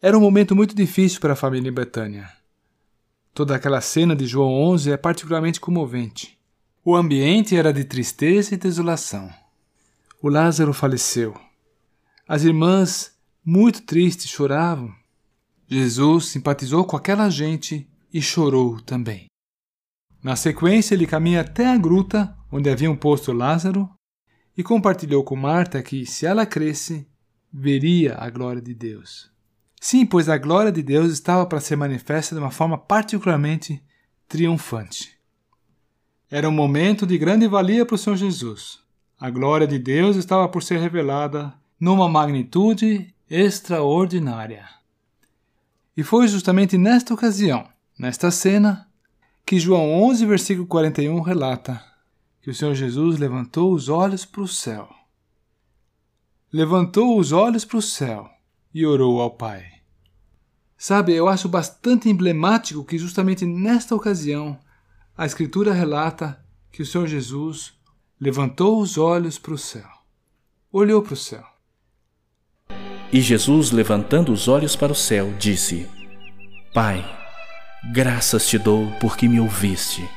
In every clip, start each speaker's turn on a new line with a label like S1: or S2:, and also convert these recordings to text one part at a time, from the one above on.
S1: Era um momento muito difícil para a família em Betânia. Toda aquela cena de João 11 é particularmente comovente. O ambiente era de tristeza e desolação. O Lázaro faleceu. As irmãs, muito tristes, choravam. Jesus simpatizou com aquela gente e chorou também. Na sequência, ele caminha até a gruta onde haviam posto Lázaro e compartilhou com Marta que, se ela cresce, veria a glória de Deus. Sim, pois a glória de Deus estava para ser manifesta de uma forma particularmente triunfante. Era um momento de grande valia para o Senhor Jesus. A glória de Deus estava por ser revelada numa magnitude extraordinária. E foi justamente nesta ocasião, nesta cena, que João 11, versículo 41 relata que o Senhor Jesus levantou os olhos para o céu. Levantou os olhos para o céu e orou ao Pai. Sabe, eu acho bastante emblemático que justamente nesta ocasião a Escritura relata que o Senhor Jesus levantou os olhos para o céu. Olhou para o céu.
S2: E Jesus, levantando os olhos para o céu, disse: Pai, graças te dou porque me ouviste.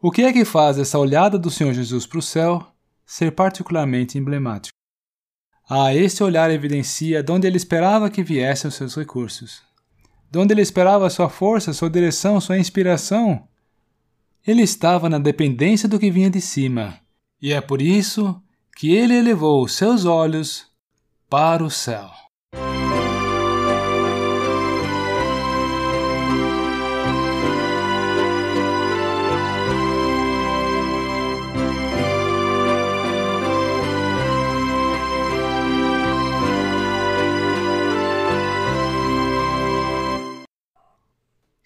S1: O que é que faz essa olhada do Senhor Jesus para o céu ser particularmente emblemático? Ah, esse olhar evidencia de onde ele esperava que viessem os seus recursos. De onde ele esperava sua força, sua direção, sua inspiração. Ele estava na dependência do que vinha de cima. E é por isso que ele elevou os seus olhos para o céu.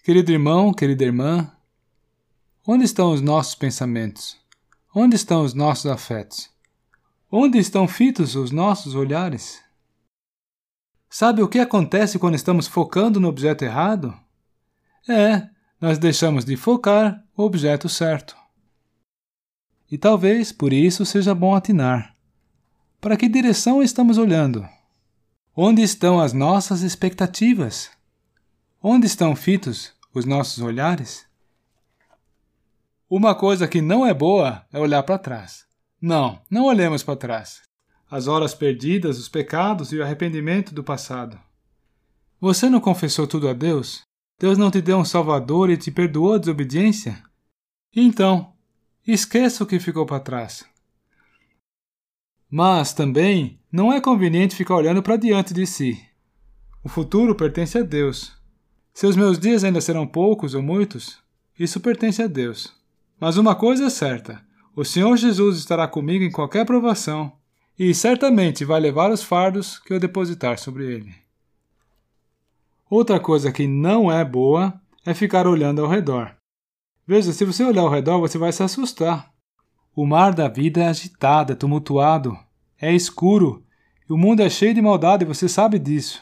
S1: Querido irmão, querida irmã, onde estão os nossos pensamentos? Onde estão os nossos afetos? Onde estão fitos os nossos olhares? Sabe o que acontece quando estamos focando no objeto errado? É, nós deixamos de focar o objeto certo. E talvez por isso seja bom atinar. Para que direção estamos olhando? Onde estão as nossas expectativas? Onde estão fitos os nossos olhares? Uma coisa que não é boa é olhar para trás. Não, não olhemos para trás. As horas perdidas, os pecados e o arrependimento do passado. Você não confessou tudo a Deus? Deus não te deu um Salvador e te perdoou a desobediência? Então, esqueça o que ficou para trás. Mas também não é conveniente ficar olhando para diante de si. O futuro pertence a Deus. Se os meus dias ainda serão poucos ou muitos, isso pertence a Deus. Mas uma coisa é certa: o Senhor Jesus estará comigo em qualquer provação e certamente vai levar os fardos que eu depositar sobre ele. Outra coisa que não é boa é ficar olhando ao redor. Veja, se você olhar ao redor, você vai se assustar. O mar da vida é agitado, é tumultuado, é escuro, e o mundo é cheio de maldade, você sabe disso.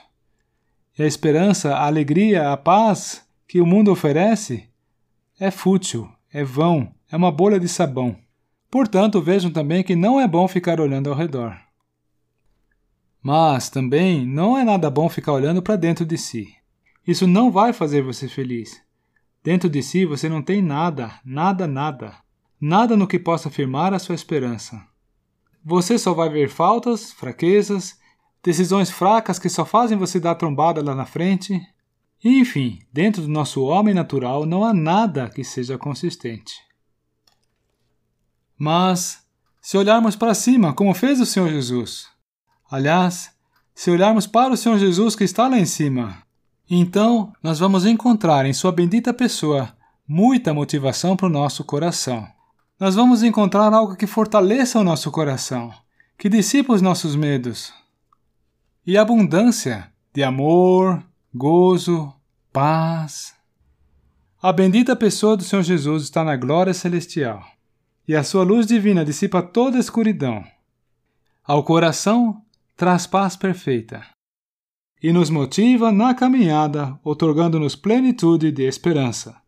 S1: E a esperança, a alegria, a paz que o mundo oferece é fútil, é vão, é uma bolha de sabão. Portanto, vejam também que não é bom ficar olhando ao redor. Mas também não é nada bom ficar olhando para dentro de si. Isso não vai fazer você feliz. Dentro de si você não tem nada, nada, nada. Nada no que possa afirmar a sua esperança. Você só vai ver faltas, fraquezas decisões fracas que só fazem você dar trombada lá na frente. enfim, dentro do nosso homem natural não há nada que seja consistente. Mas, se olharmos para cima, como fez o Senhor Jesus, aliás, se olharmos para o Senhor Jesus que está lá em cima, então nós vamos encontrar em Sua bendita pessoa muita motivação para o nosso coração. Nós vamos encontrar algo que fortaleça o nosso coração, que dissipa os nossos medos, e abundância de amor, gozo, paz. A bendita pessoa do Senhor Jesus está na glória celestial, e a sua luz divina dissipa toda a escuridão. Ao coração traz paz perfeita e nos motiva na caminhada, otorgando-nos plenitude de esperança.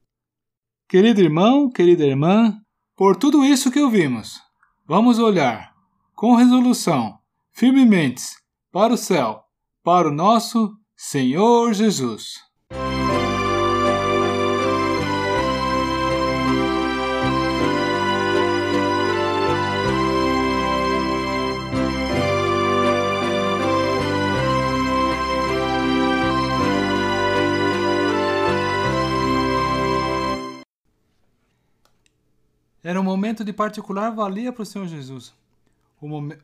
S1: Querido irmão, querida irmã, por tudo isso que ouvimos, vamos olhar com resolução, firmemente, para o céu, para o nosso Senhor Jesus. Era um momento de particular valia para o Senhor Jesus. O, momen...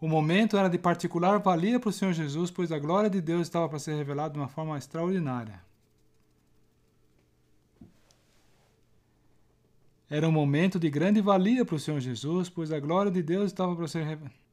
S1: o momento era de particular valia para o Senhor Jesus, pois a glória de Deus estava para ser revelada de uma forma extraordinária. Era um momento de grande valia para o Senhor Jesus, pois a glória de Deus estava para ser revelada.